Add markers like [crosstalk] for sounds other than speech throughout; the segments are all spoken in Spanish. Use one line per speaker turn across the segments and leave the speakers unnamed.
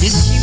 This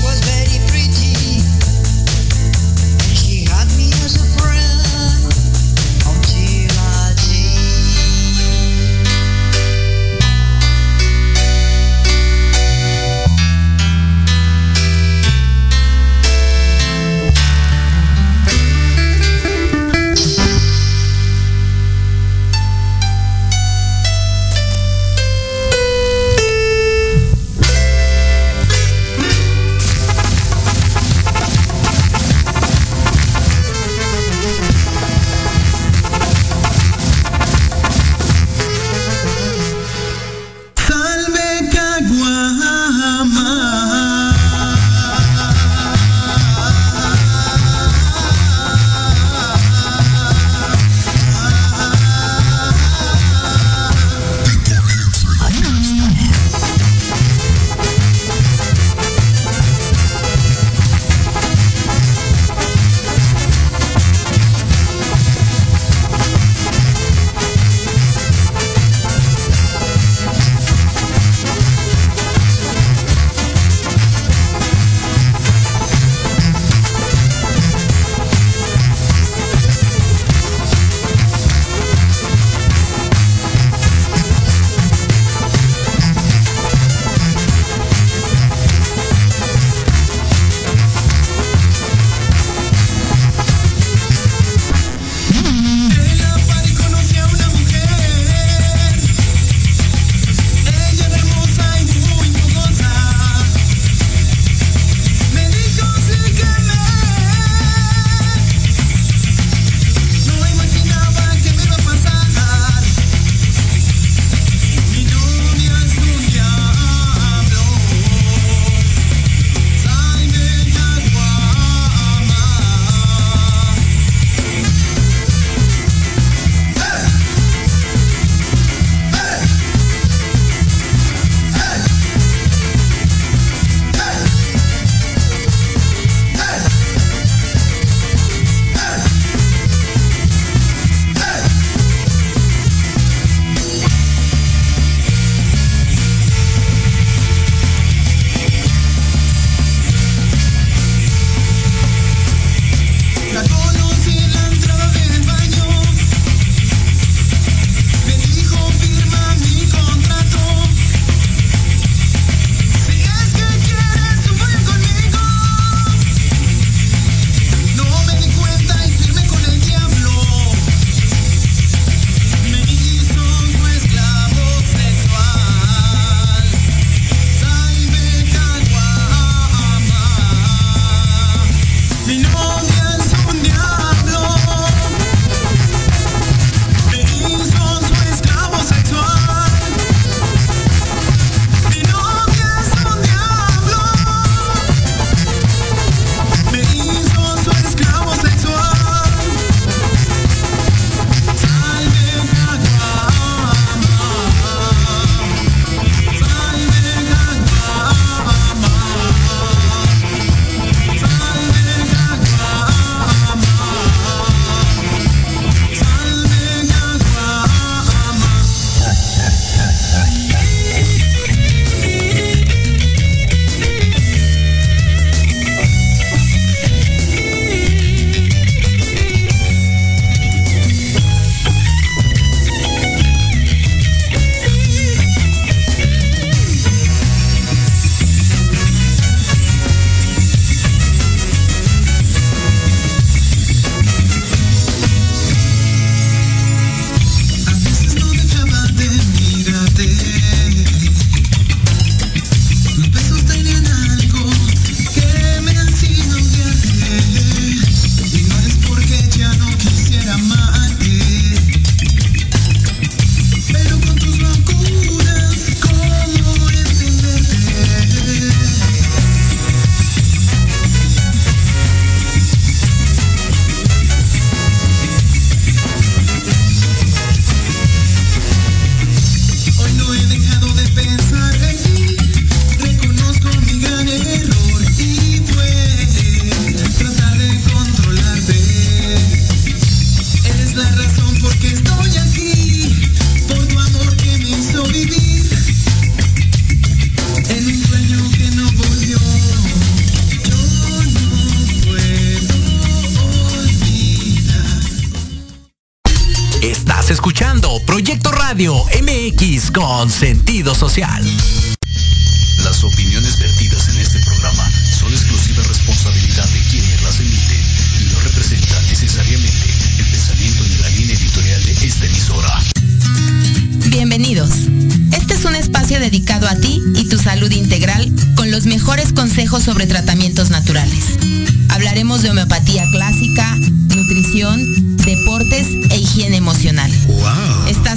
Sentido social.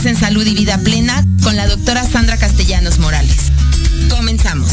En
Salud y Vida Plena con la doctora Sandra Castellanos Morales. Comenzamos.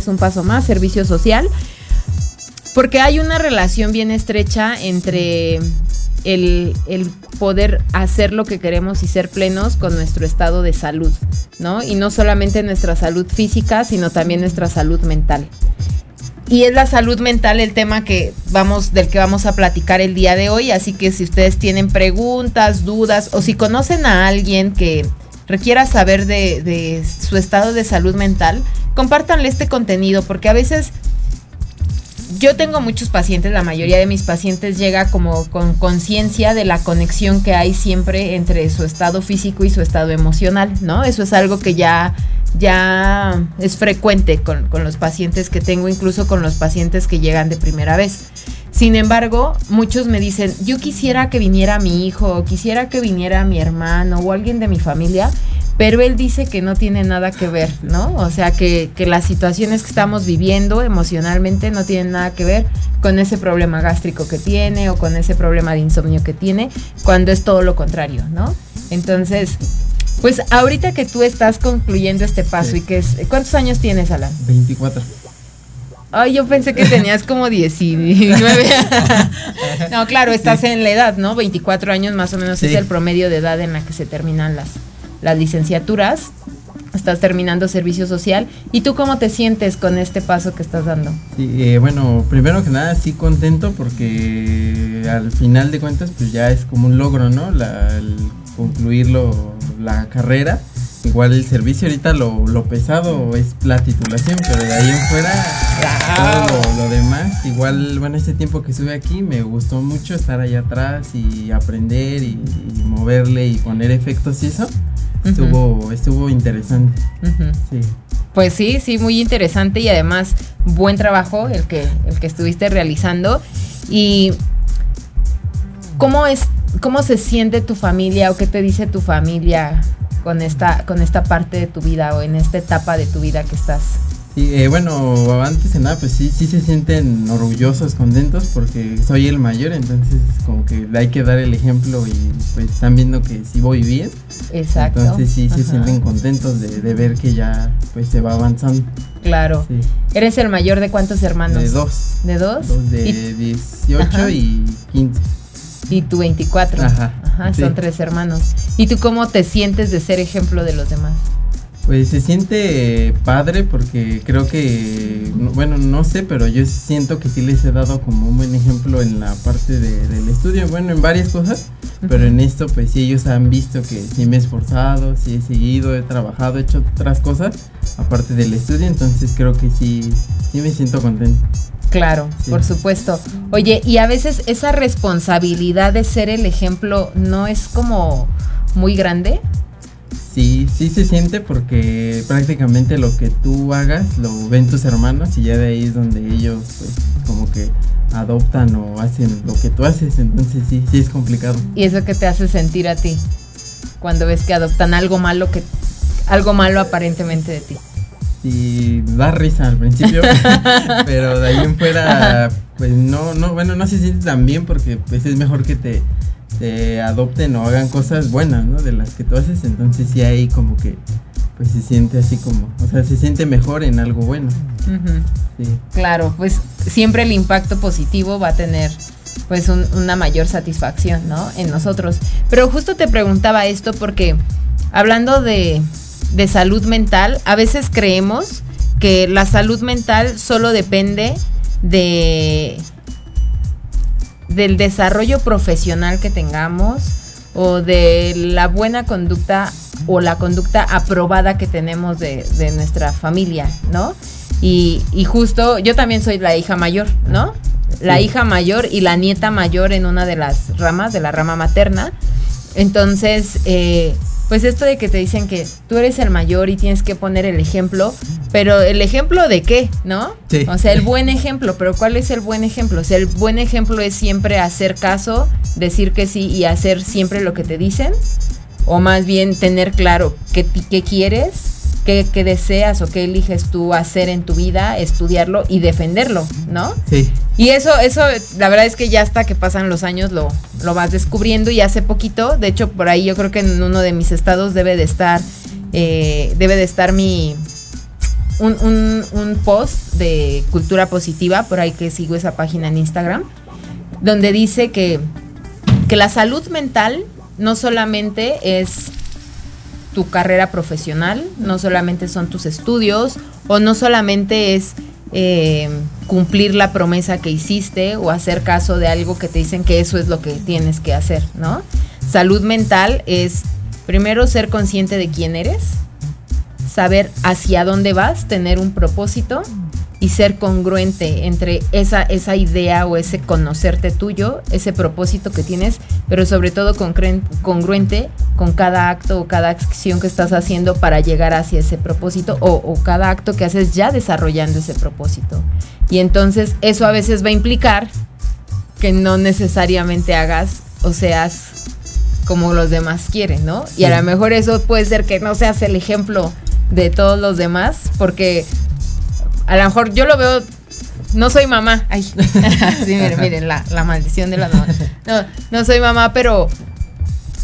Es un paso más, servicio social, porque hay una relación bien estrecha entre el, poder hacer lo que queremos y ser plenos con nuestro estado de salud, ¿no? Y no solamente nuestra salud física, sino también nuestra salud mental. Y es la salud mental el tema que vamos, del que vamos a platicar el día de hoy. Así que si ustedes tienen preguntas, dudas, o si conocen a alguien que requiera saber de, su estado de salud mental, compártanle este contenido porque a veces yo tengo muchos pacientes, la mayoría de mis pacientes llega como con conciencia de la conexión que hay siempre entre su estado físico y su estado emocional, ¿no? Eso es algo que ya, ya es frecuente con, con los pacientes que tengo, incluso con los pacientes que llegan de primera vez. Sin embargo, muchos me dicen, yo quisiera que viniera mi hijo, quisiera que viniera mi hermano o alguien de mi familia pero él dice que no tiene nada que ver, ¿no? O sea, que, que, las situaciones que estamos viviendo emocionalmente no tienen nada que ver con ese problema gástrico que tiene o con ese problema de insomnio que tiene, cuando es todo lo contrario, ¿no? Entonces, pues ahorita que tú estás concluyendo este paso y que es, ¿cuántos años tienes, Alan?
24.
Ay, yo pensé que tenías como 19. [laughs] no, claro, estás en la edad, ¿no? 24 años más o menos es el promedio de edad en la que se terminan las, las licenciaturas. Estás terminando servicio social. ¿Y tú cómo te sientes con este paso que estás dando?
Eh, bueno, primero que nada, sí contento porque al final de cuentas, pues ya es como un logro, ¿no? La, el concluirlo, la carrera Igual el servicio ahorita lo, lo pesado es la titulación, pero de ahí en fuera todo lo, demás. Igual, bueno, este tiempo que estuve aquí me gustó mucho estar allá atrás y aprender y, moverle y poner efectos y eso. Estuvo, estuvo interesante.
Pues sí, sí, muy interesante y además buen trabajo el que, el que estuviste realizando. Y ¿cómo es, cómo se siente tu familia o qué te dice tu familia con esta, con esta parte de tu vida o en esta etapa de tu vida que estás?
Sí, eh, bueno, antes de nada, pues sí, sí se sienten orgullosos, contentos, porque soy el mayor, entonces como que hay que dar el ejemplo y pues están viendo que sí voy bien.
Exacto.
Entonces sí se sienten contentos de, ver que ya pues se va avanzando.
Claro. ¿Eres el mayor de cuántos hermanos?
De dos.
¿De dos?
Dos de 18 y 15
y tú 24. Ajá. Ajá son tres hermanos. ¿Y tú cómo te sientes de ser ejemplo de los demás?
Pues se siente padre porque creo que, bueno, no sé, pero yo siento que sí les he dado como un buen ejemplo en la parte del estudio, bueno, en varias cosas, pero en esto pues sí ellos han visto que sí me he esforzado, sí he seguido, he trabajado, he hecho otras cosas aparte del estudio, entonces creo que sí, sí me siento contento.
Claro, por supuesto. Oye, y a veces esa responsabilidad de ser el ejemplo no es como muy grande.
Sí, sí se siente porque prácticamente lo que tú hagas lo ven tus hermanos y ya de ahí es donde ellos pues como que adoptan o hacen lo que tú haces, entonces sí, sí es complicado.
¿Y eso que te hace sentir a ti cuando ves que adoptan algo malo que algo malo aparentemente de ti?
y da risa al principio, [laughs] pero de ahí en fuera, pues no, no, bueno, no se siente tan bien porque pues es mejor que te, te adopten o hagan cosas buenas, ¿no? De las que tú haces, entonces sí ahí como que pues se siente así como, o sea, se siente mejor en algo bueno.
Claro, pues siempre el impacto positivo va a tener pues una mayor satisfacción, ¿no? En nosotros. Pero justo te preguntaba esto porque hablando de, de salud mental, a veces creemos que la salud mental solo depende de del desarrollo profesional que tengamos o de la buena conducta o la conducta aprobada que tenemos de, nuestra familia, ¿no? Y, y, justo yo también soy la hija mayor, ¿no? La hija mayor y la nieta mayor en una de las ramas, de la rama materna. Entonces, eh, pues esto de que te dicen que tú eres el mayor y tienes que poner el ejemplo, pero el ejemplo de qué, ¿no? Sí. O sea, el buen ejemplo, pero ¿cuál es el buen ejemplo? O sea, el buen ejemplo es siempre hacer caso, decir que sí y hacer siempre lo que te dicen, o más bien tener claro qué, qué quieres qué, deseas o qué eliges tú hacer en tu vida, estudiarlo y defenderlo, ¿no?
Sí.
Y eso, eso, la verdad es que ya hasta que pasan los años lo, lo vas descubriendo y hace poquito, de hecho por ahí yo creo que en uno de mis estados debe de estar, eh, debe de estar mi, un, un, un post de cultura positiva, por ahí que sigo esa página en Instagram, donde dice que, que la salud mental no solamente es tu carrera profesional, no solamente son tus estudios o no solamente es eh, cumplir la promesa que hiciste o hacer caso de algo que te dicen que eso es lo que tienes que hacer, ¿no? Salud mental es primero ser consciente de quién eres, saber hacia dónde vas, tener un propósito y ser congruente entre esa, esa idea o ese conocerte tuyo, ese propósito que tienes, pero sobre todo congruente con cada acto o cada acción que estás haciendo para llegar hacia ese propósito o, o cada acto que haces ya desarrollando ese propósito. Y entonces eso a veces va a implicar que no necesariamente hagas o seas como los demás quieren, ¿no? Y a lo mejor eso puede ser que no seas el ejemplo de todos los demás, porque a lo mejor yo lo veo no soy mamá. Ay, [laughs] sí, miren, miren la, maldición de la mamá. No, no soy mamá, pero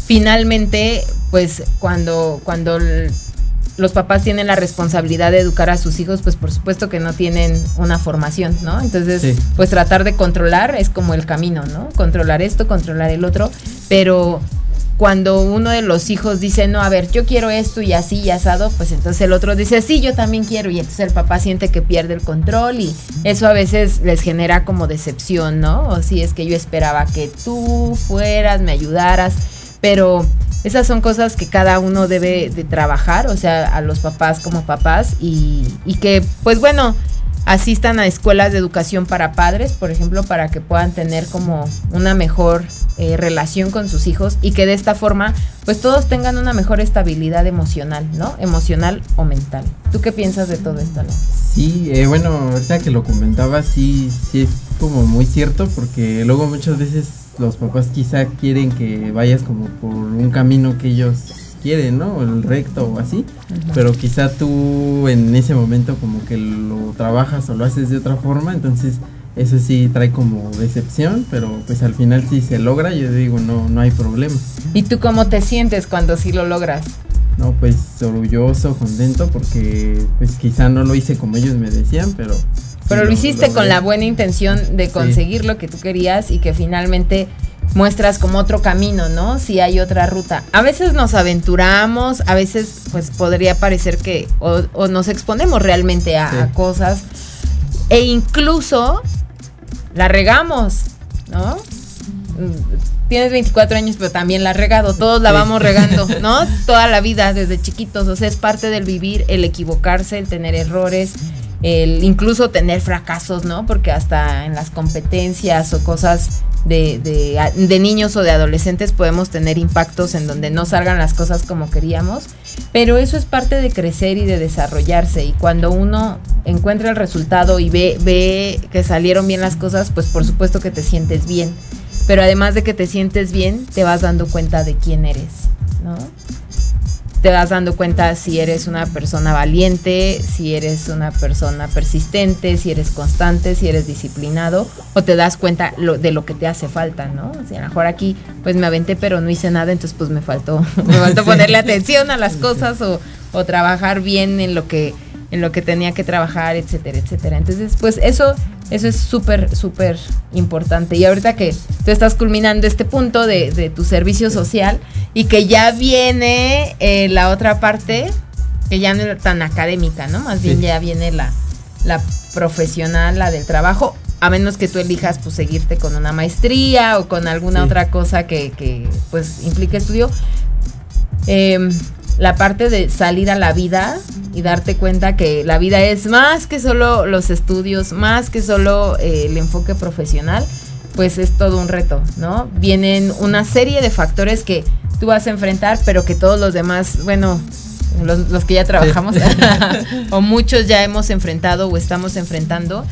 finalmente, pues cuando, cuando los papás tienen la responsabilidad de educar a sus hijos, pues por supuesto que no tienen una formación, ¿no? Entonces, pues tratar de controlar es como el camino, ¿no? Controlar esto, controlar el otro, pero cuando uno de los hijos dice, no, a ver, yo quiero esto y así y asado, pues entonces el otro dice, sí, yo también quiero. Y entonces el papá siente que pierde el control y eso a veces les genera como decepción, ¿no? O si es que yo esperaba que tú fueras, me ayudaras, pero esas son cosas que cada uno debe de trabajar, o sea, a los papás como papás y, y que, pues bueno, asistan a escuelas de educación para padres, por ejemplo, para que puedan tener como una mejor eh, relación con sus hijos y que de esta forma, pues todos tengan una mejor estabilidad emocional, ¿no? Emocional o mental. ¿Tú qué piensas de todo esto, no?
Sí, eh, bueno, ahorita que lo comentaba, sí, sí es como muy cierto, porque luego muchas veces los papás quizá quieren que vayas como por un camino que ellos quieren, ¿no? El recto o así. Pero quizá tú en ese momento como que lo trabajas o lo haces de otra forma, entonces eso sí trae como decepción, pero pues al final si se logra, yo digo, no, no hay problema.
¿Y tú cómo te sientes cuando sí lo logras?
No, pues orgulloso, contento, porque pues quizá no lo hice como ellos me decían, pero...
Pero lo, hiciste con la buena intención de conseguir lo que tú querías y que finalmente muestras como otro camino, ¿no? Si hay otra ruta. A veces nos aventuramos, a veces pues podría parecer que o, nos exponemos realmente a, cosas e incluso la regamos, ¿no? Tienes 24 años, pero también la has regado, todos la vamos regando, [laughs] ¿no? Toda la vida, desde chiquitos, o sea, es parte del vivir, el equivocarse, el tener errores, el incluso tener fracasos, ¿no? Porque hasta en las competencias o cosas de, de, niños o de adolescentes podemos tener impactos en donde no salgan las cosas como queríamos, pero eso es parte de crecer y de desarrollarse y cuando uno encuentra el resultado y ve, ve que salieron bien las cosas, pues por supuesto que te sientes bien, pero además de que te sientes bien, te vas dando cuenta de quién eres, ¿no? Te vas dando cuenta si eres una persona valiente, si eres una persona persistente, si eres constante, si eres disciplinado, o te das cuenta de lo que te hace falta, ¿no? O sea, a lo mejor aquí pues me aventé pero no hice nada, entonces pues me faltó, [laughs] me faltó ponerle atención a las cosas o, o trabajar bien en lo que en lo que tenía que trabajar, etcétera, etcétera. Entonces, pues eso, eso es súper, súper importante. Y ahorita que tú estás culminando este punto de, tu servicio social y que ya viene eh, la otra parte, que ya no es tan académica, ¿no? Más bien ya viene la, la profesional, la del trabajo, a menos que tú elijas pues seguirte con una maestría o con alguna otra cosa que, que pues implique estudio. Eh, la parte de salir a la vida y darte cuenta que la vida es más que solo los estudios, más que solo eh, el enfoque profesional, pues es todo un reto, ¿no? Vienen una serie de factores que tú vas a enfrentar, pero que todos los demás, bueno, los, los que ya trabajamos [laughs] [laughs] o muchos ya hemos enfrentado o estamos enfrentando.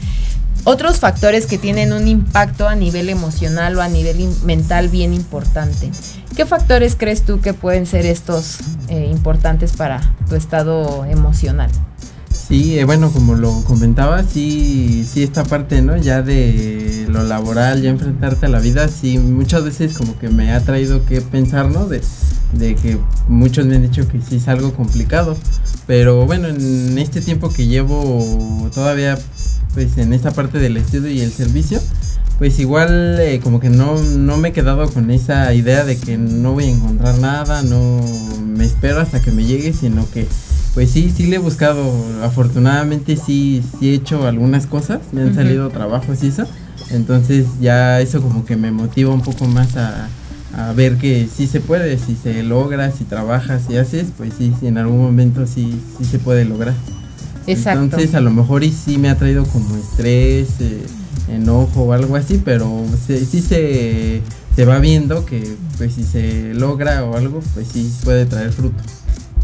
Otros factores que tienen un impacto a nivel emocional o a nivel mental bien importante. ¿Qué factores crees tú que pueden ser estos eh, importantes para tu estado emocional?
Sí, eh, bueno, como lo comentaba, sí, sí esta parte, ¿no? Ya de lo laboral, ya enfrentarte a la vida, sí, muchas veces como que me ha traído que pensar, ¿no? De, de que muchos me han dicho que sí es algo complicado, pero bueno, en este tiempo que llevo todavía, pues en esta parte del estudio y el servicio, pues igual eh, como que no, no me he quedado con esa idea de que no voy a encontrar nada, no me espero hasta que me llegue, sino que pues sí, sí le he buscado, afortunadamente sí, sí he hecho algunas cosas, me han salido trabajos y eso, entonces ya eso como que me motiva un poco más a, a ver que sí se puede, si se logra, si trabajas y haces, pues sí, sí en algún momento sí, sí se puede lograr. Exacto. Entonces a lo mejor y sí me ha traído como estrés, eh, enojo o algo así, pero sí, se, se va viendo que pues si se logra o algo, pues sí puede traer fruto.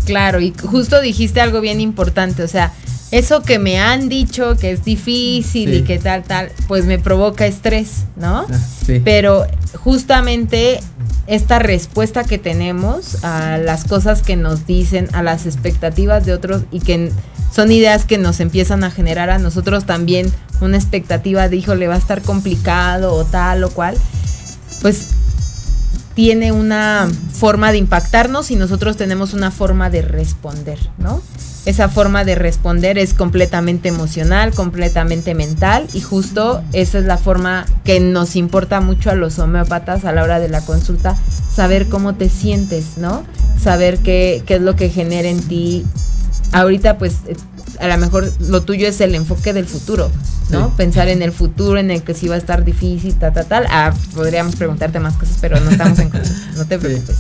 Claro, y justo dijiste algo bien importante, o sea, eso que me han dicho que es difícil y que tal, tal, pues me provoca estrés, ¿no? Ah, sí. Pero justamente esta respuesta que tenemos a las cosas que nos dicen, a las expectativas de otros y que son ideas que nos empiezan a generar a nosotros también una expectativa de, híjole, va a estar complicado o tal o cual, pues tiene una forma de impactarnos y nosotros tenemos una forma de responder, ¿no? Esa forma de responder es completamente emocional, completamente mental y justo esa es la forma que nos importa mucho a los homeópatas a la hora de la consulta, saber cómo te sientes, ¿no? Saber qué, qué es lo que genera en ti. Ahorita pues a lo mejor lo tuyo es el enfoque del futuro, ¿no? Pensar en el futuro, en el que sí va a estar difícil, tal, tal, tal. Ah, podríamos preguntarte más cosas, pero no estamos en [laughs] no te preocupes.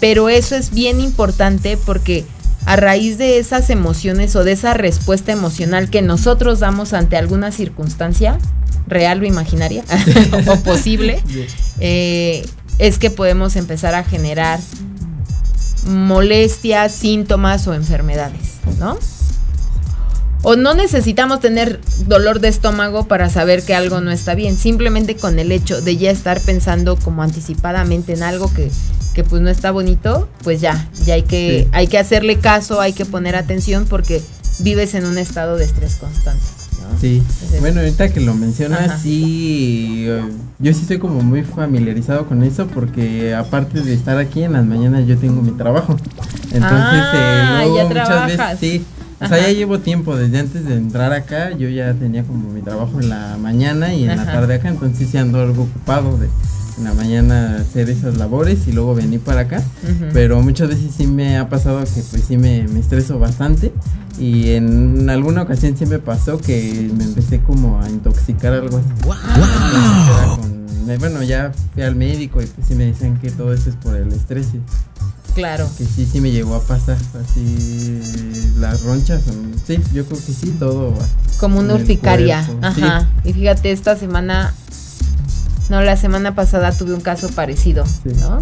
Pero eso es bien importante porque a raíz de esas emociones o de esa respuesta emocional que nosotros damos ante alguna circunstancia, real o imaginaria, [laughs] [laughs] o posible, eh, es que podemos empezar a generar molestias, síntomas o enfermedades, ¿no? O no necesitamos tener dolor de estómago para saber que algo no está bien. Simplemente con el hecho de ya estar pensando como anticipadamente en algo que, que pues no está bonito, pues ya, ya hay que, hay que hacerle caso, hay que poner atención porque vives en un estado de estrés constante.
Sí, bueno, ahorita que lo mencionas, sí, eh, yo sí estoy como muy familiarizado con eso porque aparte de estar aquí en las mañanas yo tengo mi trabajo. Entonces,
ah, ya muchas veces
sí o sea, ya llevo tiempo, desde antes de entrar acá, yo ya tenía como mi trabajo en la mañana y en la tarde acá, entonces sí ando algo ocupado de en la mañana hacer esas labores y luego venir para acá, pero muchas veces sí me ha pasado que pues sí me, me estreso bastante y en alguna ocasión sí me pasó que me empecé como a intoxicar algo así. bueno, ya fui al médico y pues sí me dicen que todo eso es por el estrés.
Claro.
Que sí, sí me llegó a pasar así las ronchas. Sí, yo creo que sí, todo.
Como una urticaria. Ajá. Y fíjate, esta semana, no, la semana pasada tuve un caso parecido, ¿no?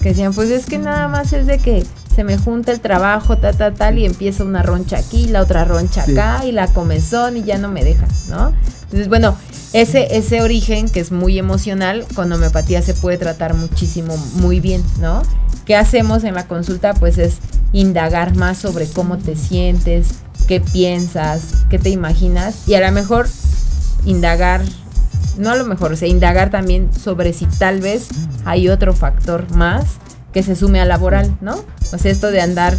Que decían, pues es que nada más es de que se me junta el trabajo, tal, tal, tal, y empieza una roncha aquí, la otra roncha acá, y la comezón, y ya no me deja, ¿no? Entonces, bueno, ese, ese origen que es muy emocional, con homeopatía se puede tratar muchísimo, muy bien, ¿no? ¿Qué hacemos en la consulta? Pues es indagar más sobre cómo te sientes, qué piensas, qué te imaginas y a lo mejor indagar, no a lo mejor, o sea, indagar también sobre si tal vez hay otro factor más que se sume a laboral, ¿no? O sea, esto de andar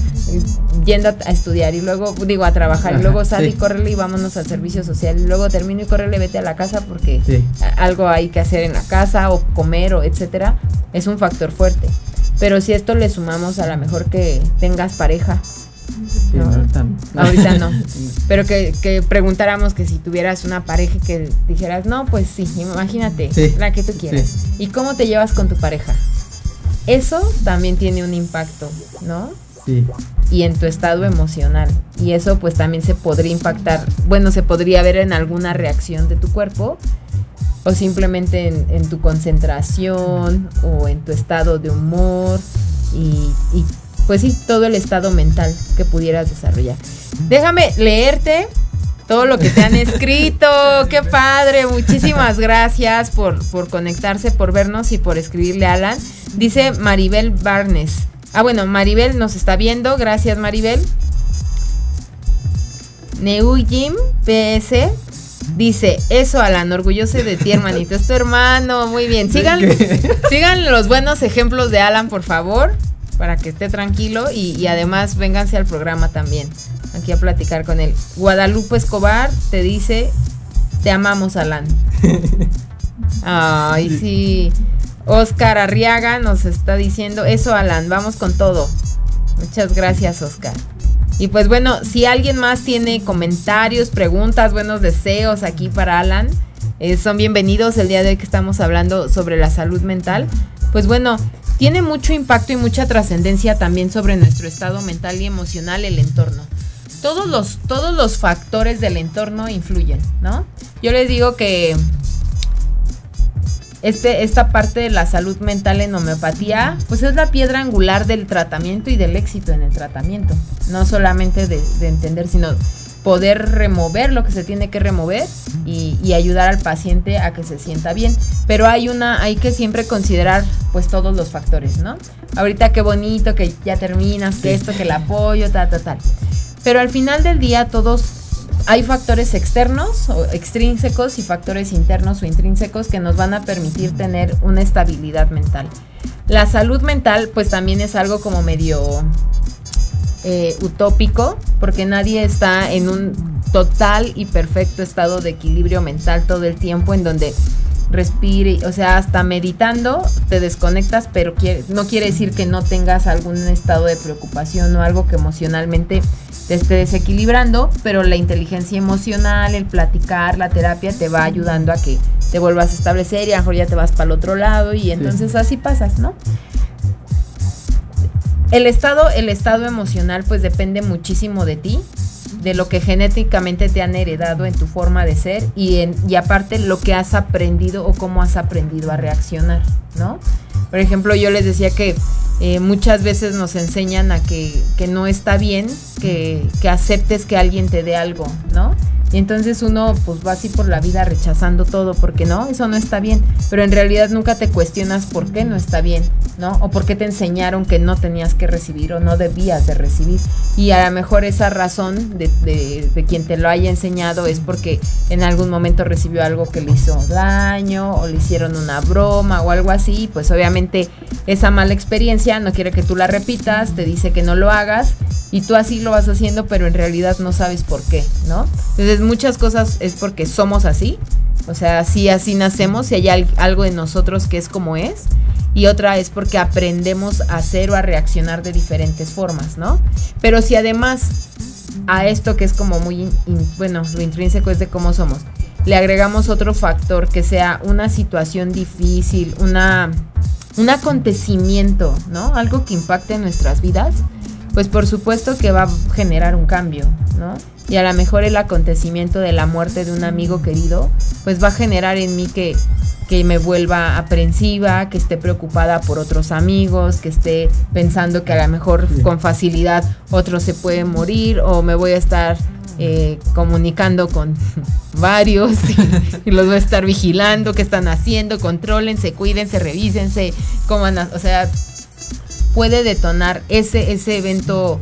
yendo a estudiar y luego, digo, a trabajar y luego sale y córrele y vámonos al servicio social y luego termino y córrele, vete a la casa porque algo hay que hacer en la casa o comer o etcétera, es un factor fuerte. Pero si esto le sumamos a lo mejor que tengas pareja. ahorita, no. [laughs] Pero que, preguntáramos que si tuvieras una pareja que dijeras, no, pues sí, imagínate, la que tú quieras. ¿Y cómo te llevas con tu pareja? Eso también tiene un impacto, ¿no?
Sí.
Y en tu estado emocional. Y eso pues también se podría impactar, bueno, se podría ver en alguna reacción de tu cuerpo o simplemente en, tu concentración o en tu estado de humor y, pues sí, todo el estado mental que pudieras desarrollar. Déjame leerte todo lo que te han [laughs] escrito. Qué padre. Muchísimas gracias por, por conectarse, por vernos y por escribirle a Alan. Dice Maribel Barnes. Ah, bueno, Maribel nos está viendo. Gracias, Maribel. Neujim PS Dice, eso Alan, orgulloso de ti, hermanito. Es tu hermano, muy bien. Sigan, [laughs] sigan los buenos ejemplos de Alan, por favor, para que esté tranquilo y, además vénganse al programa también, aquí a platicar con él. Guadalupe Escobar te dice, te amamos, Alan. [laughs] Ay, sí. Oscar Arriaga nos está diciendo, eso Alan, vamos con todo. Muchas gracias, Oscar. Y pues bueno, si alguien más tiene comentarios, preguntas, buenos deseos aquí para Alan, eh, son bienvenidos el día de hoy que estamos hablando sobre la salud mental. Pues bueno, tiene mucho impacto y mucha trascendencia también sobre nuestro estado mental y emocional el entorno. Todos los, todos los factores del entorno influyen, ¿no? Yo les digo que este, esta parte de la salud mental en homeopatía, pues es la piedra angular del tratamiento y del éxito en el tratamiento. No solamente de, entender, sino poder remover lo que se tiene que remover y, ayudar al paciente a que se sienta bien. Pero hay una, hay que siempre considerar pues todos los factores, ¿no? Ahorita qué bonito que ya terminas, que esto, que el apoyo, tal, tal, tal. Pero al final del día todos hay factores externos o extrínsecos y factores internos o intrínsecos que nos van a permitir tener una estabilidad mental. La salud mental pues también es algo como medio eh, utópico, porque nadie está en un total y perfecto estado de equilibrio mental todo el tiempo en donde respire, o sea, hasta meditando te desconectas, pero no quiere decir que no tengas algún estado de preocupación o algo que emocionalmente te esté desequilibrando, pero la inteligencia emocional, el platicar, la terapia te va ayudando a que te vuelvas a establecer y a lo mejor ya te vas para el otro lado y entonces así pasas, ¿no? El estado, el estado emocional pues depende muchísimo de ti, de lo que genéticamente te han heredado en tu forma de ser y, en, y aparte lo que has aprendido o cómo has aprendido a reaccionar, ¿no? Por ejemplo, yo les decía que eh, muchas veces nos enseñan a que, que no está bien que, que aceptes que alguien te dé algo, ¿no? Y entonces uno pues va así por la vida rechazando todo porque no, eso no está bien. Pero en realidad nunca te cuestionas por qué no está bien, ¿no? O por qué te enseñaron que no tenías que recibir o no debías de recibir. Y a lo mejor esa razón de, de, quien te lo haya enseñado es porque en algún momento recibió algo que le hizo daño o le hicieron una broma o algo así. Pues obviamente esa mala experiencia no quiere que tú la repitas, te dice que no lo hagas y tú así lo vas haciendo, pero en realidad no sabes por qué, ¿no? Entonces muchas cosas es porque somos así, o sea, así, así nacemos y hay algo en nosotros que es como es. Y otra es porque aprendemos a hacer o a reaccionar de diferentes formas, ¿no? Pero si además a esto que es como muy, bueno, lo intrínseco es de cómo somos, le agregamos otro factor que sea una situación difícil, una, un acontecimiento, ¿no? Algo que impacte en nuestras vidas, pues por supuesto que va a generar un cambio, ¿no? Y a lo mejor el acontecimiento de la muerte de un amigo querido, pues va a generar en mí que, que me vuelva aprensiva, que esté preocupada por otros amigos, que esté pensando que a lo mejor con facilidad otro se puede morir o me voy a estar eh, comunicando con [laughs] varios y, los voy a estar vigilando, qué están haciendo, contrólense, cuídense, revísense, coman, o sea, puede detonar ese, ese evento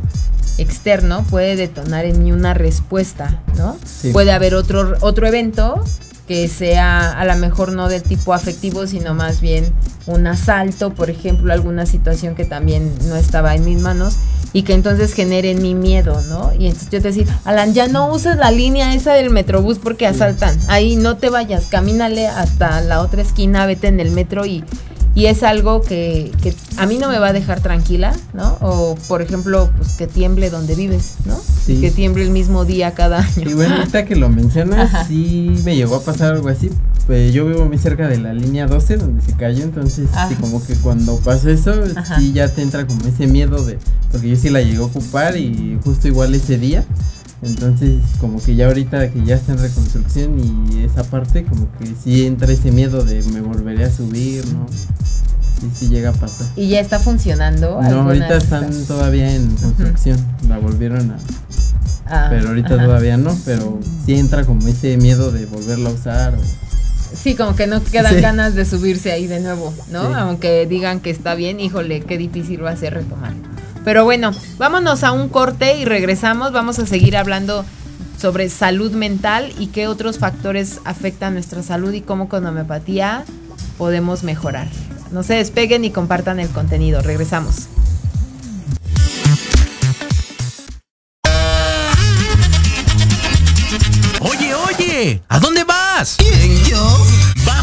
externo puede detonar en mí una respuesta, ¿no? Puede haber otro, otro evento que sea a lo mejor no del tipo afectivo, sino más bien un asalto, por ejemplo, alguna situación que también no estaba en mis manos y que entonces genere en mi miedo, ¿no? Y entonces yo te decía, Alan, ya no uses la línea esa del metrobús porque asaltan. Ahí no te vayas, camínale hasta la otra esquina, vete en el metro y y es algo que, que, a mí no me va a dejar tranquila, ¿no? O, por ejemplo, pues que tiemble donde vives, ¿no? Sí. Que tiemble el mismo día cada año.
Y bueno, ahorita que lo mencionas, sí me llegó a pasar algo así. Pues yo vivo muy cerca de la línea 12 donde se cayó, entonces sí, como que cuando pasa eso, sí ya te entra como ese miedo de, porque yo sí la llegué a ocupar y justo igual ese día, entonces, como que ya ahorita que ya está en reconstrucción y esa parte, como que sí entra ese miedo de me volveré a subir, ¿no? Sí, sí llega a pasar.
¿Y ya está funcionando?
No, ahorita están todavía en construcción, la volvieron a... Ah, pero ahorita todavía no, pero sí entra como ese miedo de volverla a usar.
Sí, como que no quedan ganas de subirse ahí de nuevo, ¿no? Aunque digan que está bien, híjole, qué difícil va a ser retomar. Pero bueno, vámonos a un corte y regresamos. Vamos a seguir hablando sobre salud mental y qué otros factores afectan nuestra salud y cómo con homeopatía podemos mejorar. No se despeguen y compartan el contenido. Regresamos.
Oye, oye, ¿a dónde.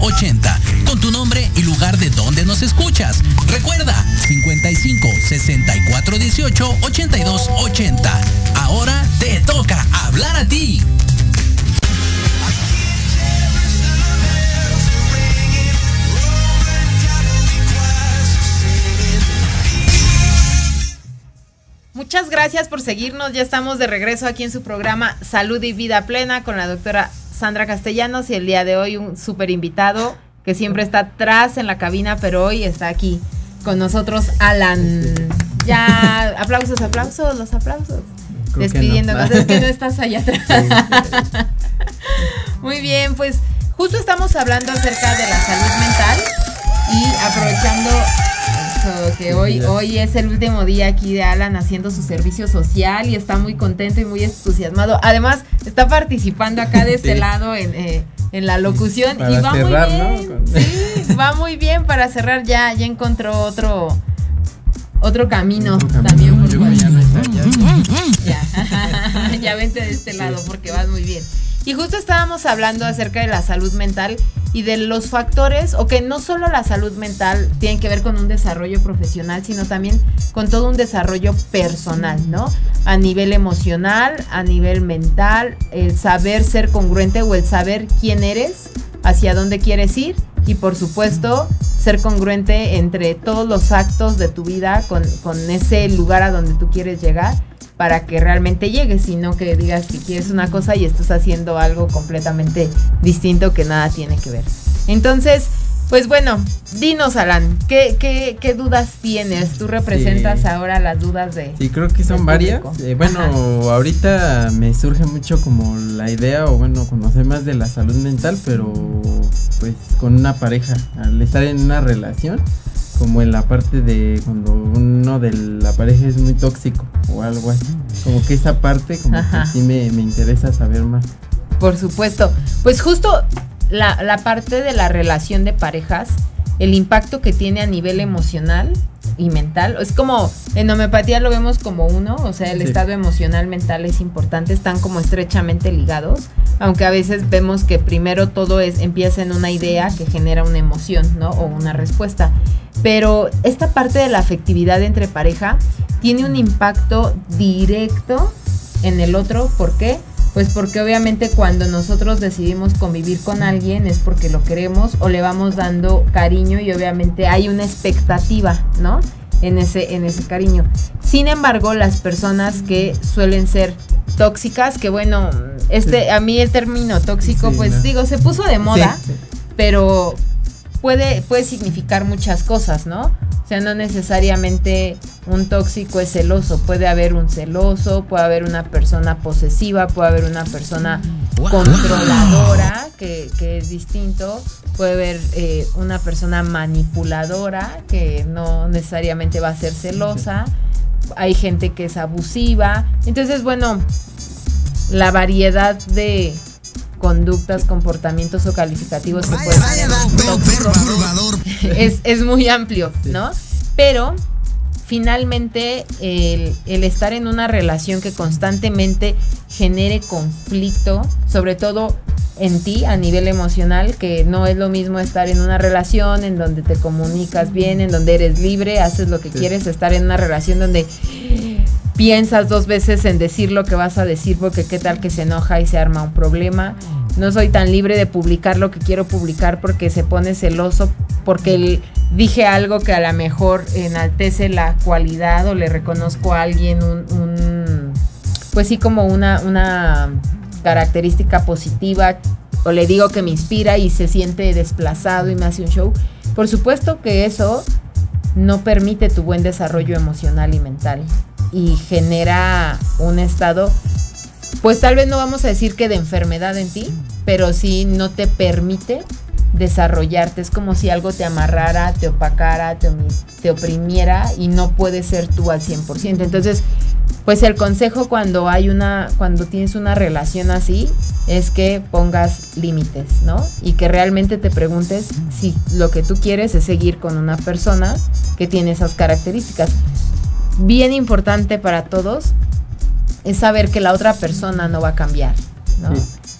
80 con tu nombre y lugar de donde nos escuchas. Recuerda 55 64 18 82 80. Ahora te toca hablar a ti.
Muchas gracias por seguirnos. Ya estamos de regreso aquí en su programa Salud y Vida Plena con la doctora Sandra Castellanos y el día de hoy un súper invitado que siempre está atrás en la cabina, pero hoy está aquí con nosotros Alan. Ya, aplausos, aplausos, los aplausos. Despidiéndonos, es que no estás allá [laughs] atrás. Muy bien, pues justo estamos hablando acerca de la salud mental y aprovechando que hoy, hoy es el último día aquí de Alan haciendo su servicio social y está muy contento y muy entusiasmado. Además, está participando acá de este lado en, eh, en, la locución y va muy bien. Sí, va muy bien para cerrar. Ya, ya encontró otro otro camino, también. ya, [laughs] ya vente de este lado porque vas muy bien. Y justo estábamos hablando acerca de la salud mental y de los factores, o que no solo la salud mental tiene que ver con un desarrollo profesional, sino también con todo un desarrollo personal, ¿no? A nivel emocional, a nivel mental, el saber ser congruente o el saber quién eres, hacia dónde quieres ir y por supuesto ser congruente entre todos los actos de tu vida con, con ese lugar a donde tú quieres llegar para que realmente llegues, sino que digas que quieres una cosa y estás haciendo algo completamente distinto que nada tiene que ver. Entonces, pues bueno, dinos Alan, ¿qué, qué, qué dudas tienes? Tú representas ahora las dudas de...
Sí, creo que son varias. Eh, bueno, ahorita me surge mucho como la idea o bueno, conocer más de la salud mental, pero pues con una pareja, al estar en una relación como en la parte de cuando uno de la pareja es muy tóxico o algo así. Como que esa parte como que sí me, interesa saber más.
Por supuesto. Pues justo la, la parte de la relación de parejas, el impacto que tiene a nivel emocional y mental. Es como, en homeopatía lo vemos como uno, o sea, el estado emocional, mental es importante, están como estrechamente ligados, aunque a veces vemos que primero todo es, empieza en una idea que genera una emoción, ¿no? O una respuesta. Pero esta parte de la afectividad entre pareja tiene un impacto directo en el otro. ¿Por qué? Pues porque obviamente cuando nosotros decidimos convivir con alguien es porque lo queremos o le vamos dando cariño y obviamente hay una expectativa, ¿no? En ese, en ese cariño. Sin embargo, las personas que suelen ser tóxicas, que bueno, este, a mí el término tóxico, pues digo, se puso de moda, pero puede, puede significar muchas cosas, ¿no? O sea, no necesariamente un tóxico es celoso, puede haber un celoso, puede haber una persona posesiva, puede haber una persona controladora, que, es distinto, puede haber eh, una persona manipuladora, que no necesariamente va a ser celosa, hay gente que es abusiva, entonces, bueno, la variedad de, conductas, comportamientos o calificativos que pueden [laughs] es, es muy amplio, ¿no? Pero finalmente el, el, estar en una relación que constantemente genere conflicto, sobre todo en ti a nivel emocional, que no es lo mismo estar en una relación en donde te comunicas bien, en donde eres libre, haces lo que quieres, estar en una relación donde piensas dos veces en decir lo que vas a decir porque qué tal que se enoja y se arma un problema. No soy tan libre de publicar lo que quiero publicar porque se pone celoso, porque dije algo que a lo mejor enaltece la cualidad o le reconozco a alguien un, pues sí como una, una característica positiva o le digo que me inspira y se siente desplazado y me hace un show. Por supuesto que eso no permite tu buen desarrollo emocional y mental y genera un estado, pues tal vez no vamos a decir que de enfermedad en ti, pero sí no te permite desarrollarte. Es como si algo te amarrara, te opacara, te, oprimiera y no puedes ser tú al 100%. Entonces, pues el consejo cuando hay una, cuando tienes una relación así, es que pongas límites, ¿no? Y que realmente te preguntes si lo que tú quieres es seguir con una persona que tiene esas características bien importante para todos, es saber que la otra persona no va a cambiar, ¿no?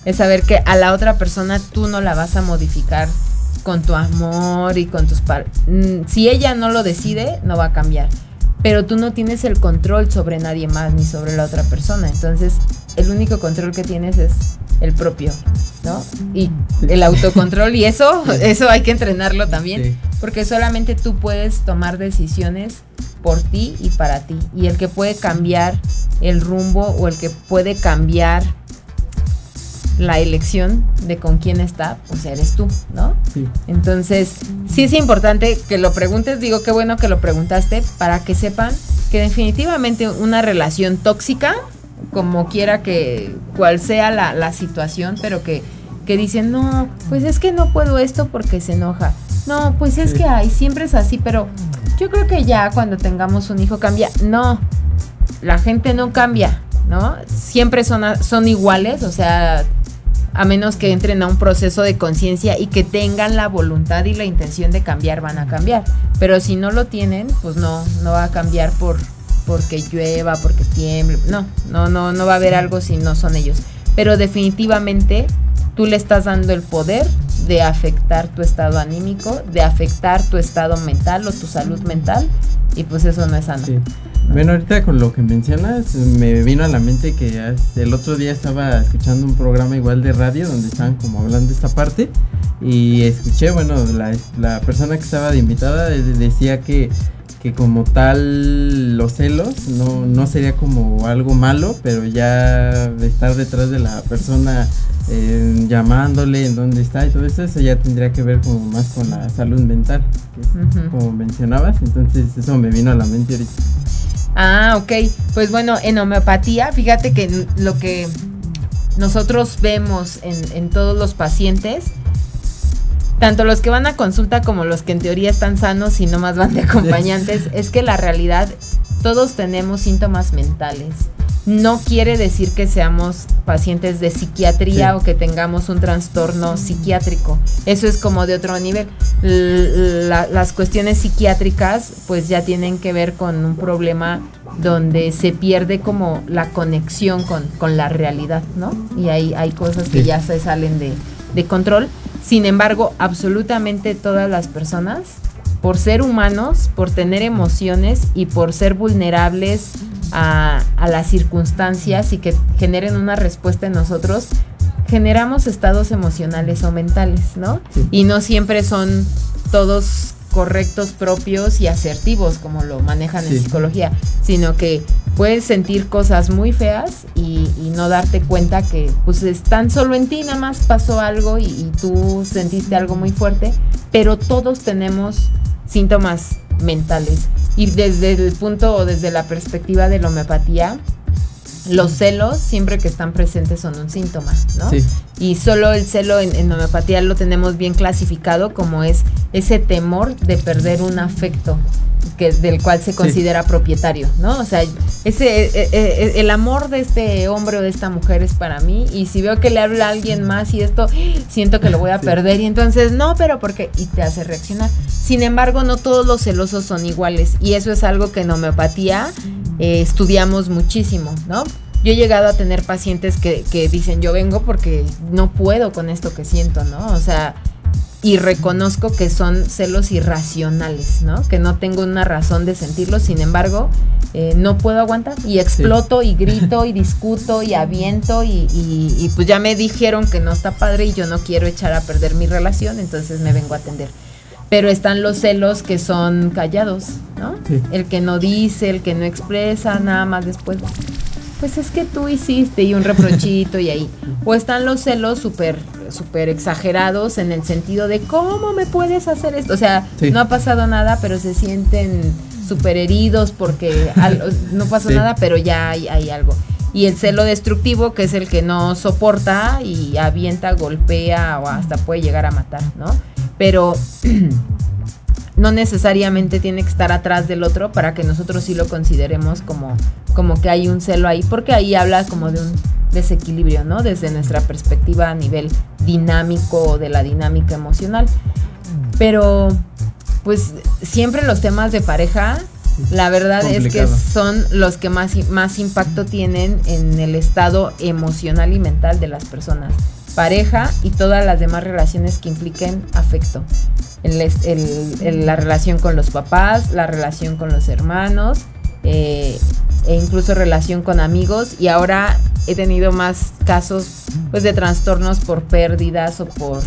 Es saber que a la otra persona tú no la vas a modificar con tu amor y con tus... Par mm, si ella no lo decide, no va a cambiar. Pero tú no tienes el control sobre nadie más ni sobre la otra persona. Entonces, el único control que tienes es el propio, ¿no? Y el autocontrol y eso, [laughs] eso hay que entrenarlo también, porque solamente tú puedes tomar decisiones por ti y para ti. Y el que puede cambiar el rumbo o el que puede cambiar la elección de con quién está, pues eres tú, ¿no? Sí. Entonces, sí es importante que lo preguntes, digo, qué bueno que lo preguntaste, para que sepan que definitivamente una relación tóxica, como quiera que, cual sea la, la situación, pero que, que dicen, no, pues es que no puedo esto porque se enoja. No, pues es que hay, siempre es así, pero yo creo que ya cuando tengamos un hijo cambia. No, la gente no cambia, ¿no? Siempre son, son iguales, o sea, a menos que entren a un proceso de conciencia y que tengan la voluntad y la intención de cambiar, van a cambiar. Pero si no lo tienen, pues no, no va a cambiar por porque llueva, porque tiemble. No, no, no, no va a haber algo si no son ellos. Pero definitivamente tú le estás dando el poder de afectar tu estado anímico, de afectar tu estado mental o tu salud mental, y pues eso no es sano.
Bueno, ahorita con lo que mencionas, me vino a la mente que el otro día estaba escuchando un programa igual de radio donde estaban como hablando de esta parte y escuché, bueno, la, la persona que estaba de invitada decía que que como tal los celos no, no sería como algo malo, pero ya estar detrás de la persona eh, llamándole en dónde está y todo eso, eso ya tendría que ver como más con la salud mental, como mencionabas, entonces eso me vino a la mente ahorita.
Ah, ok, pues bueno, en homeopatía, fíjate que lo que nosotros vemos en, en todos los pacientes, tanto los que van a consulta como los que en teoría están sanos y no más van de acompañantes, [laughs] es que la realidad todos tenemos síntomas mentales. No quiere decir que seamos pacientes de psiquiatría o que tengamos un trastorno psiquiátrico. Eso es como de otro nivel. las cuestiones psiquiátricas pues ya tienen que ver con un problema donde se pierde como la conexión con, con la realidad, ¿no? Y hay, hay cosas que ya se salen de, de control. Sin embargo, absolutamente todas las personas, por ser humanos, por tener emociones y por ser vulnerables a, las circunstancias y que generen una respuesta en nosotros, generamos estados emocionales o mentales, ¿no? Y no siempre son todos correctos, propios y asertivos, como lo manejan en psicología, sino que puedes sentir cosas muy feas y, no darte cuenta que pues están solo en ti, nada más pasó algo y, tú sentiste algo muy fuerte, pero todos tenemos síntomas mentales. Y desde el punto o desde la perspectiva de la homeopatía, los celos, siempre que están presentes, son un síntoma, ¿no? Y solo el celo en, en, homeopatía lo tenemos bien clasificado como es ese temor de perder un afecto que, del cual se considera propietario, ¿no? O sea, ese, e, e, e, el amor de este hombre o de esta mujer es para mí y si veo que le habla a alguien más y esto, siento que lo voy a perder y entonces, no, pero porque, y te hace reaccionar. Sin embargo, no todos los celosos son iguales y eso es algo que en homeopatía eh, estudiamos muchísimo, ¿no? Yo he llegado a tener pacientes que, que dicen, yo vengo porque no puedo con esto que siento, ¿no? O sea, y reconozco que son celos irracionales, ¿no? Que no tengo una razón de sentirlos, sin embargo, eh, no puedo aguantar y exploto y grito y [laughs] discuto y aviento y, y, pues ya me dijeron que no está padre y yo no quiero echar a perder mi relación, entonces me vengo a atender. Pero están los celos que son callados, ¿no? El que no dice, el que no expresa, nada más después pues es que tú hiciste y un reprochito y ahí. O están los celos súper súper exagerados en el sentido de cómo me puedes hacer esto. O sea, no ha pasado nada, pero se sienten súper heridos porque [laughs] no pasó nada, pero ya hay, hay algo. Y el celo destructivo, que es el que no soporta y avienta, golpea o hasta puede llegar a matar, ¿no? Pero [clears throat] no necesariamente tiene que estar atrás del otro para que nosotros sí lo consideremos como, como que hay un celo ahí, porque ahí habla como de un desequilibrio, ¿no? Desde nuestra perspectiva a nivel dinámico de la dinámica emocional. Pero, pues siempre los temas de pareja La verdad es que son los que más, más impacto tienen en el estado emocional y mental de las personas. Pareja y todas las demás relaciones que impliquen afecto. El el- el- la relación con los papás, la relación con los hermanos, eh, e incluso relación con amigos. Y ahora he tenido más casos pues, de trastornos por pérdidas o por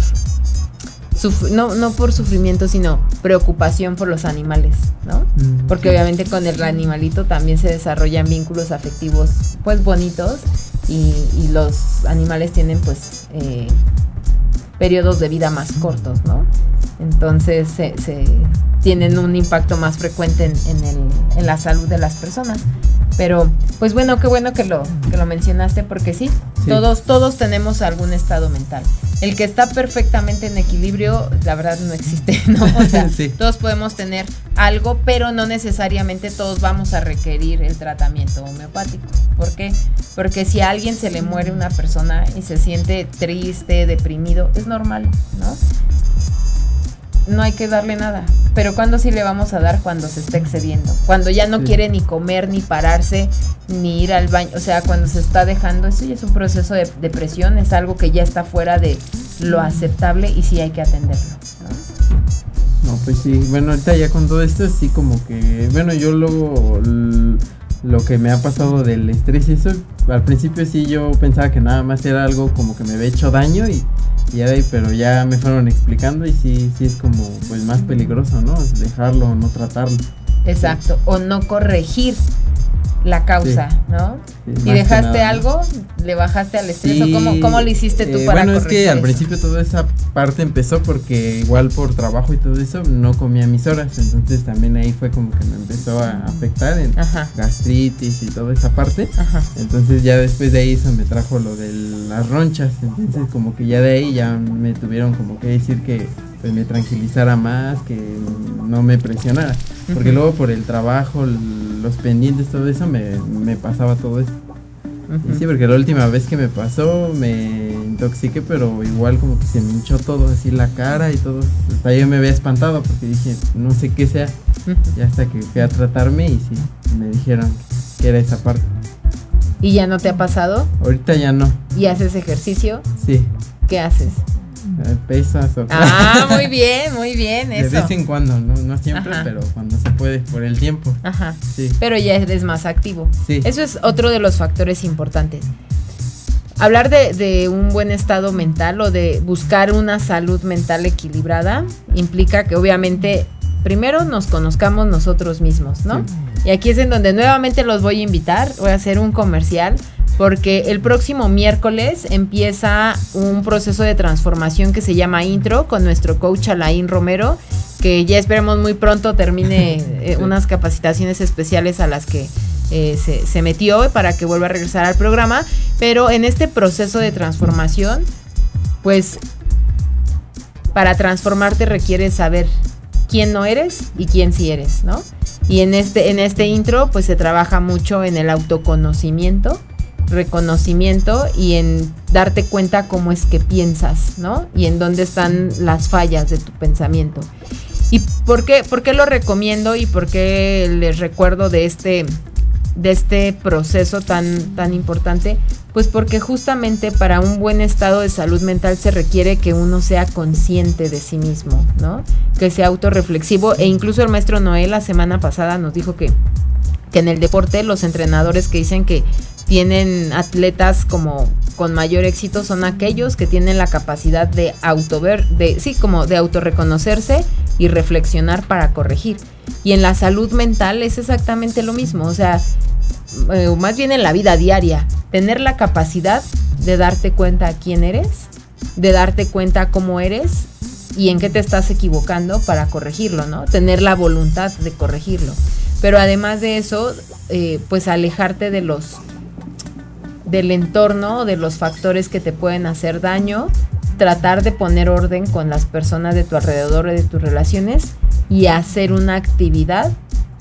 no, no por sufrimiento, sino preocupación por los animales, ¿no?
Mm,
Porque obviamente con el animalito también se desarrollan vínculos afectivos pues bonitos y, los animales tienen pues eh, periodos de vida más cortos, ¿no? Entonces se tienen un impacto más frecuente en, en el- en la salud de las personas. Pero, pues bueno, qué bueno que lo, que lo mencionaste, porque sí,
Sí.
todos, todos tenemos algún estado mental. El que está perfectamente en equilibrio, la verdad no existe, [laughs] ¿no? O sea, [laughs]
Sí.
todos podemos tener algo, pero no necesariamente todos vamos a requerir el tratamiento homeopático. ¿Por qué? Porque si a alguien se le muere una persona y se siente triste, deprimido, es normal, ¿no? No hay que darle nada. Pero ¿cuándo sí le vamos a dar? Cuando se está excediendo. Cuando ya no
Sí.
quiere ni comer, ni pararse, ni ir al baño. O sea, cuando se está dejando, eso ya es un proceso de depresión, es algo que ya está fuera de lo aceptable y sí hay que atenderlo. ¿no?
No, pues sí, bueno, ahorita ya con todo esto, sí como que, bueno, yo luego lo que me ha pasado del estrés y eso, al principio sí yo pensaba que nada más era algo como que me había hecho daño y, ya ahí, pero ya me fueron explicando y sí, sí es como pues más peligroso, ¿no? Dejarlo, no tratarlo.
Exacto. O no corregir la causa, ¿no?
Sí,
¿Y dejaste algo? ¿Le bajaste al estrés?
Sí,
¿O cómo, cómo lo hiciste tú
eh,
para
Bueno, es que al principio toda esa parte empezó porque igual por trabajo y todo eso no comía mis horas, entonces también ahí fue como que me empezó a afectar en
Ajá.
gastritis y toda esa parte.
Ajá.
Entonces ya después de ahí eso me trajo lo de las ronchas, entonces como que ya de ahí ya me tuvieron como que decir que pues me tranquilizara más, que no me presionara, porque
Ujú.
luego por el trabajo, los pendientes, todo eso me, me pasaba todo eso. Y sí, porque la última vez que me pasó me intoxiqué, pero igual como que se me hinchó todo, así la cara y todo. Hasta yo me había espantado porque dije, no sé qué sea.
Ujú.
Ya hasta que fui a tratarme y sí, me dijeron que era esa parte.
¿Y ya no te ha pasado?
Ahorita ya no,
¿Y haces ejercicio?
sí.
¿Qué haces?
Eh, Pesas o
Ah, [laughs] muy bien, muy bien,
De
eso.
vez en cuando, no, no siempre,
Ajá.
pero cuando se puede, por el tiempo.
Ajá.
Sí.
Pero ya eres más activo.
Sí.
Eso es otro de los factores importantes. Hablar de, de un buen estado mental o de buscar una salud mental equilibrada implica que obviamente primero nos conozcamos nosotros mismos, ¿no? Y aquí es en donde nuevamente los voy a invitar, voy a hacer un comercial porque el próximo miércoles empieza un proceso de transformación que se llama Intro con nuestro coach Alain Romero, que ya esperemos muy pronto termine [laughs] eh,
Sí.
unas capacitaciones especiales a las que eh, se, se metió para que vuelva a regresar al programa. Pero en este proceso de transformación, pues para transformarte requieres saber quién no eres y quién sí eres, ¿no? Y en este, en este intro, pues se trabaja mucho en el autoconocimiento, reconocimiento y en darte cuenta cómo es que piensas, ¿no? Y en dónde están las fallas de tu pensamiento. ¿Y por qué, por qué lo recomiendo y por qué les recuerdo de este, de este proceso tan, tan importante? Pues porque justamente para un buen estado de salud mental se requiere que uno sea consciente de sí mismo, ¿no? Que sea autorreflexivo. E incluso el maestro Noé la semana pasada nos dijo que, que en el deporte los entrenadores que dicen que tienen atletas como con mayor éxito son aquellos que tienen la capacidad de autover, de sí, como de autorreconocerse y reflexionar para corregir. Y en la salud mental es exactamente lo mismo, o sea, eh, más bien en la vida diaria, tener la capacidad de darte cuenta quién eres, de darte cuenta cómo eres y en qué te estás equivocando para corregirlo, ¿no? Tener la voluntad de corregirlo. Pero además de eso, eh, pues alejarte de los del entorno, de los factores que te pueden hacer daño, tratar de poner orden con las personas de tu alrededor y de tus relaciones y hacer una actividad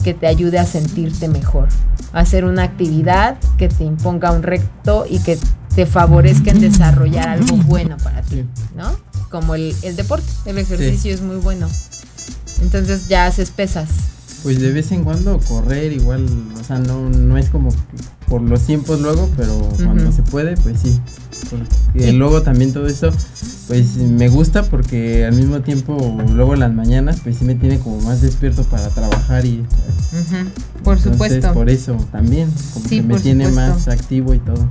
que te ayude a sentirte mejor. Hacer una actividad que te imponga un recto y que te favorezca en desarrollar algo bueno para ti. ¿no? Como el, el deporte, el ejercicio es muy bueno. Entonces ya haces pesas.
Pues de vez en cuando correr igual, o sea, no, no es como por los tiempos luego, pero cuando se puede, pues sí. Porque luego también todo eso, pues me gusta porque al mismo tiempo luego las mañanas, pues sí me tiene como más despierto para trabajar y...
Por supuesto.
Por eso también, como que me tiene más activo y todo.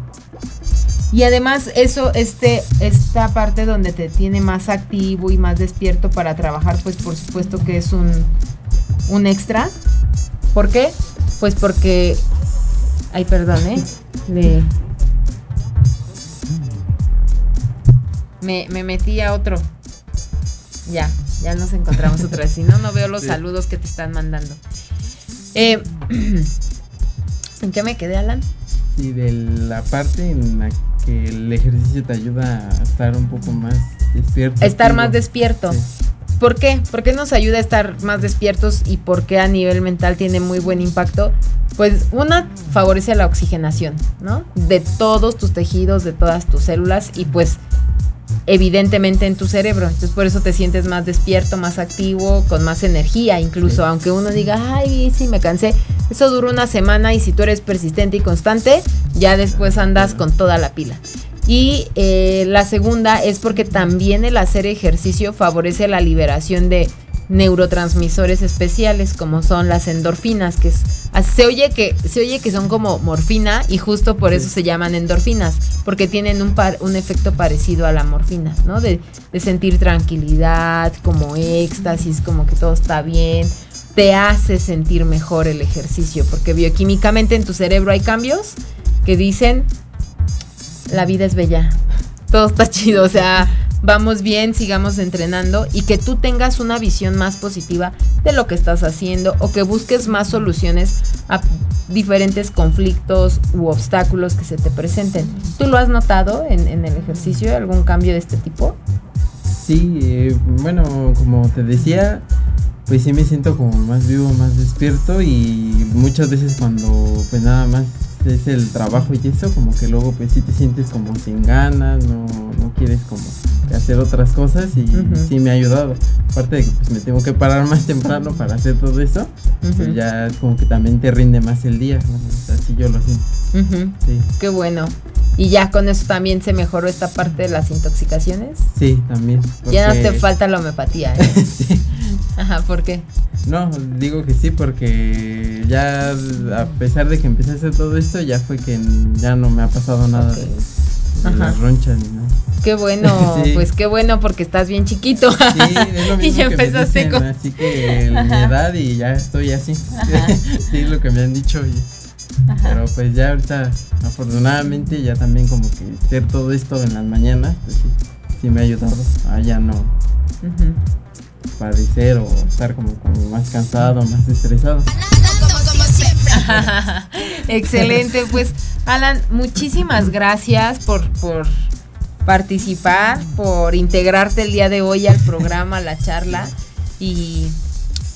Y además eso, este, esta parte donde te tiene más activo y más despierto para trabajar, pues por supuesto que es un, un extra. ¿Por qué? Pues porque, ay, perdón, ¿eh? Me, me metí a otro. Ya, ya nos encontramos otra vez. Si no, no veo los saludos que te están mandando. Eh, [clears throat] ¿En qué me quedé, Alan?
Sí, de la parte en la que el ejercicio te ayuda a estar un poco más despierto.
Estar más despierto. ¿Por qué? ¿Por qué nos ayuda a estar más despiertos y por qué a nivel mental tiene muy buen impacto? Pues una favorece la oxigenación, ¿no? De todos tus tejidos, de todas tus células y pues evidentemente en tu cerebro. Entonces por eso te sientes más despierto, más activo, con más energía, incluso aunque uno diga, ay, sí, me cansé. Eso dura una semana y si tú eres persistente y constante, ya después andas con toda la pila. Y eh, la segunda es porque también el hacer ejercicio favorece la liberación de neurotransmisores especiales como son las endorfinas, que se oye que se oye que son como morfina y justo por eso se llaman endorfinas, porque tienen un, un efecto parecido a la morfina, ¿no? De, de sentir tranquilidad, como éxtasis, como que todo está bien, te hace sentir mejor el ejercicio, porque bioquímicamente en tu cerebro hay cambios que dicen la vida es bella. Todo está chido, o sea, vamos bien, sigamos entrenando y que tú tengas una visión más positiva de lo que estás haciendo o que busques más soluciones a diferentes conflictos u obstáculos que se te presenten. ¿Tú lo has notado en, el ejercicio, algún cambio de este tipo?
Sí, eh, bueno, como te decía, pues sí me siento como más vivo, más despierto y muchas veces cuando pues nada más es el trabajo y eso, como que luego pues sí te sientes como sin ganas, no, no quieres como hacer otras cosas y sí me ha ayudado. Aparte de que pues me tengo que parar más temprano para hacer todo eso, pues ya como que también te rinde más el día, así yo lo siento.
sí. Qué bueno. ¿Y ya con eso también se mejoró esta parte de las intoxicaciones?
Sí, también.
Ya no te falta la homeopatía. ¿eh? [laughs] sí. Ajá, ¿por qué?
No, digo que sí porque ya a pesar de que empecé a hacer todo esto, ya fue que ya no me ha pasado nada de, las ronchas ni nada.
Qué bueno, [laughs] pues qué bueno porque estás bien chiquito. Sí,
es lo [laughs] mismo y ya empezaste con... Así que mi edad y ya estoy así. [laughs] sí, es lo que me han dicho. Pero pues ya ahorita, afortunadamente, ya también como que hacer todo esto en las mañanas, pues sí, sí me ha ayudado a ya no padecer o estar como, más cansado, más estresado.
Excelente, [laughs] pues Alan, muchísimas gracias por, por participar, por integrarte el día de hoy al programa, a la charla y,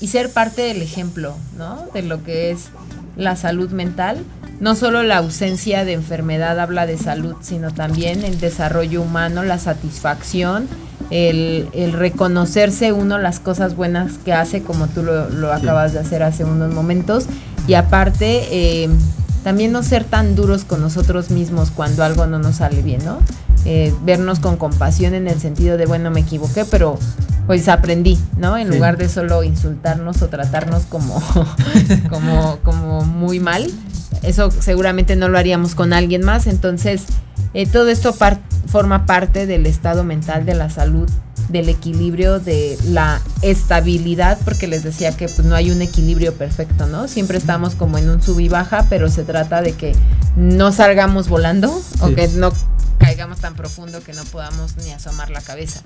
y ser parte del ejemplo, ¿no? De lo que es la salud mental. No solo la ausencia de enfermedad habla de salud, sino también el desarrollo humano, la satisfacción el, reconocerse uno las cosas buenas que hace, como tú lo, acabas de hacer hace unos momentos, y aparte eh, también no ser tan duros con nosotros mismos cuando algo no nos sale bien, ¿no? Eh, vernos con compasión en el sentido de, bueno, me equivoqué, pero pues aprendí, ¿no? En lugar de solo insultarnos o tratarnos como, [laughs] como, como muy mal, eso seguramente no lo haríamos con alguien más, entonces eh, todo esto forma parte del estado mental de la salud, del equilibrio, de la estabilidad, porque les decía que pues, no hay un equilibrio perfecto, ¿no? Siempre estamos como en un sub y baja, pero se trata de que no salgamos volando o que no caigamos tan profundo que no podamos ni asomar la cabeza.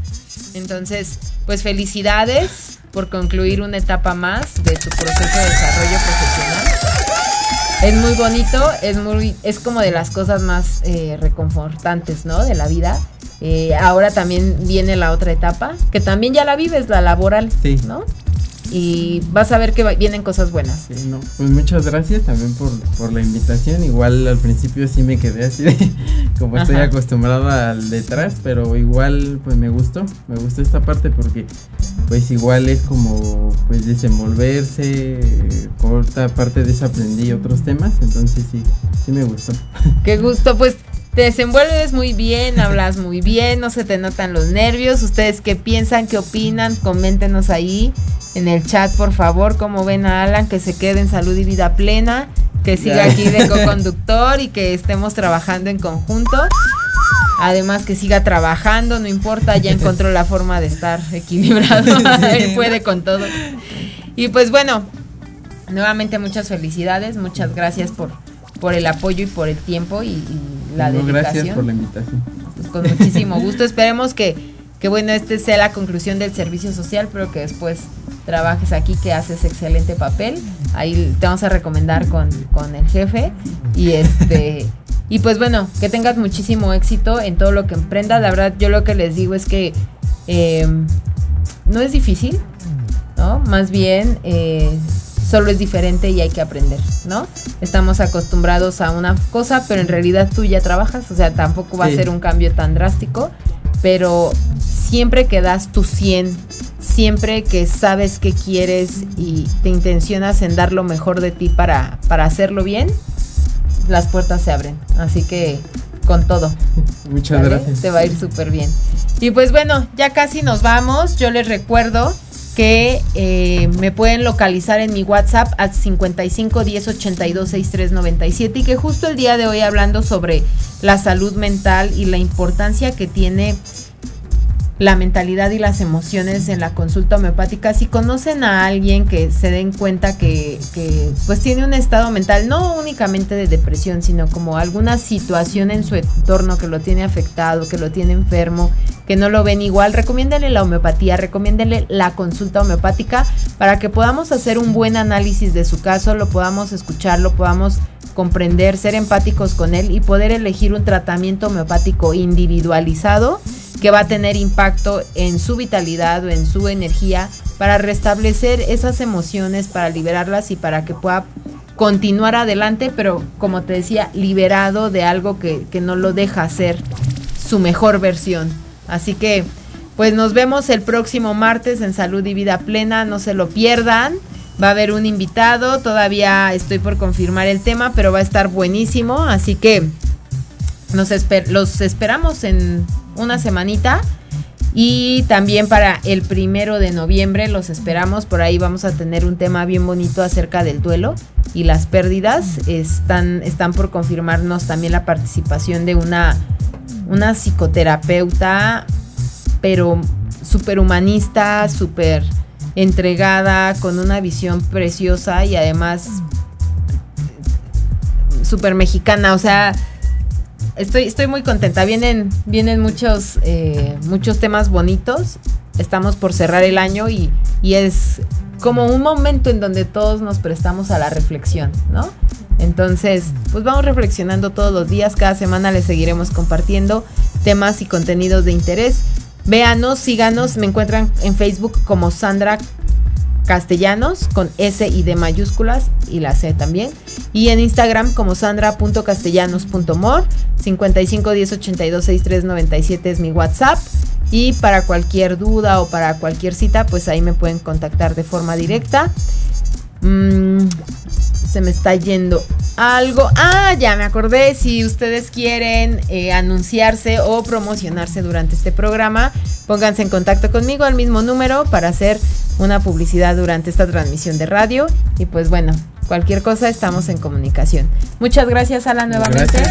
Entonces, pues felicidades por concluir una etapa más de tu proceso de desarrollo profesional es muy bonito, es muy, es como de las cosas más eh, reconfortantes, ¿no? De la vida. Eh, ahora también viene la otra etapa, que también ya la vives, la laboral, sí. ¿no? Y vas a ver que vienen cosas buenas.
pues muchas gracias también por, la invitación. Igual al principio sí me quedé así de [laughs] como estoy acostumbrado al detrás, pero igual pues me gustó, me gustó esta parte porque pues igual es como pues desenvolverse, por otra parte desaprendí otros temas, entonces sí, sí me gustó. [laughs]
Qué gusto, pues te desenvuelves muy bien, hablas muy bien, no se te notan los nervios. ¿Ustedes qué piensan, qué opinan? Coméntenos ahí en el chat, por favor, cómo ven a Alan, que se quede en salud y vida plena, que siga aquí de [laughs] co-conductor y que estemos trabajando en conjunto. Además que siga trabajando, no importa, ya encontró la forma de estar equilibrado, [laughs] él [laughs] puede con todo. Y pues bueno, nuevamente muchas felicidades, muchas gracias por, por el apoyo y por el tiempo y, la dedicación.
Gracias por la invitación.
Pues con muchísimo gusto. Esperemos que, que, bueno, este sea la conclusión del servicio social, pero que después trabajes aquí, que haces excelente papel. Ahí te vamos a recomendar con, con el jefe. Y este. Y pues bueno, que tengas muchísimo éxito en todo lo que emprendas. La verdad, yo lo que les digo es que em, no es difícil, ¿no? Más bien eh, solo es diferente y hay que aprender, ¿no? Estamos acostumbrados a una cosa, pero en realidad tú ya trabajas, o sea, tampoco va a ser un cambio tan drástico, pero siempre que das tu 100, siempre que sabes qué quieres y te intencionas en dar lo mejor de ti para, para hacerlo bien, las puertas se abren. Así que con todo. [laughs]
Muchas gracias.
Te va a ir súper bien. Y pues bueno, ya casi nos vamos. Yo les recuerdo que eh, me pueden localizar en mi WhatsApp al 55 10 82 63 97 y que justo el día de hoy hablando sobre la salud mental y la importancia que tiene la mentalidad y las emociones en la consulta homeopática. Si conocen a alguien que se den cuenta que, que, pues tiene un estado mental, no únicamente de depresión, sino como alguna situación en su entorno que lo tiene afectado, que lo tiene enfermo, que no lo ven igual, recomiéndenle la homeopatía, recomiéndenle la consulta homeopática para que podamos hacer un buen análisis de su caso, lo podamos escuchar, lo podamos comprender, ser empáticos con él y poder elegir un tratamiento homeopático individualizado que va a tener impacto en su vitalidad o en su energía para restablecer esas emociones, para liberarlas y para que pueda continuar adelante, pero como te decía, liberado de algo que, no lo deja ser su mejor versión. Así que, pues nos vemos el próximo martes en Salud y Vida Plena, no se lo pierdan. Va a haber un invitado, todavía estoy por confirmar el tema, pero va a estar buenísimo, así que nos los esperamos en una semanita. Y también para el primero de noviembre los esperamos. Por ahí vamos a tener un tema bien bonito acerca del duelo y las pérdidas. Están, están por confirmarnos también la participación de una, una psicoterapeuta, pero súper humanista, súper entregada, con una visión preciosa y además súper mexicana. O sea, estoy, estoy muy contenta. Vienen, vienen muchos, eh, muchos temas bonitos. Estamos por cerrar el año y, y es como un momento en donde todos nos prestamos a la reflexión, ¿no? Entonces, pues vamos reflexionando todos los días, cada semana les seguiremos compartiendo temas y contenidos de interés. Véanos, síganos, me encuentran en Facebook como Sandra Castellanos con S y D mayúsculas y la C también. Y en Instagram como sandra.castellanos.mor 55 10 82 63 97 es mi WhatsApp. Y para cualquier duda o para cualquier cita, pues ahí me pueden contactar de forma directa. Mm, se me está yendo algo. Ah, ya me acordé. Si ustedes quieren eh, anunciarse o promocionarse durante este programa, pónganse en contacto conmigo al mismo número para hacer una publicidad durante esta transmisión de radio. Y pues bueno, cualquier cosa estamos en comunicación. Muchas gracias, Alan, nuevamente.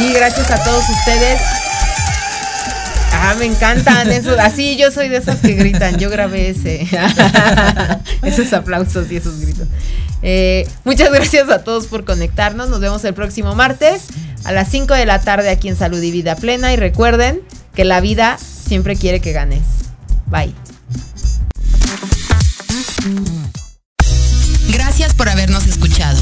y gracias a todos ustedes. Ah, me encantan eso. Así yo soy de esos que gritan. Yo grabé ese. [laughs] esos aplausos y esos gritos. Eh, muchas gracias a todos por conectarnos. Nos vemos el próximo martes a las 5 de la tarde aquí en Salud y Vida Plena. Y recuerden que la vida siempre quiere que ganes. Bye.
Gracias por habernos escuchado.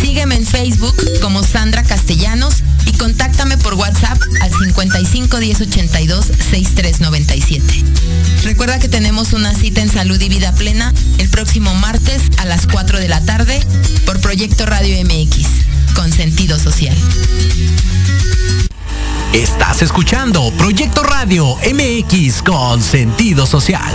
Sígueme en Facebook como Sandra Castellanos y contáctame por WhatsApp al
55 10 82 6397. Recuerda que tenemos una cita en Salud y Vida Plena el próximo martes a las 4 de la tarde por Proyecto Radio MX, con sentido social.
Estás escuchando Proyecto Radio MX con sentido social.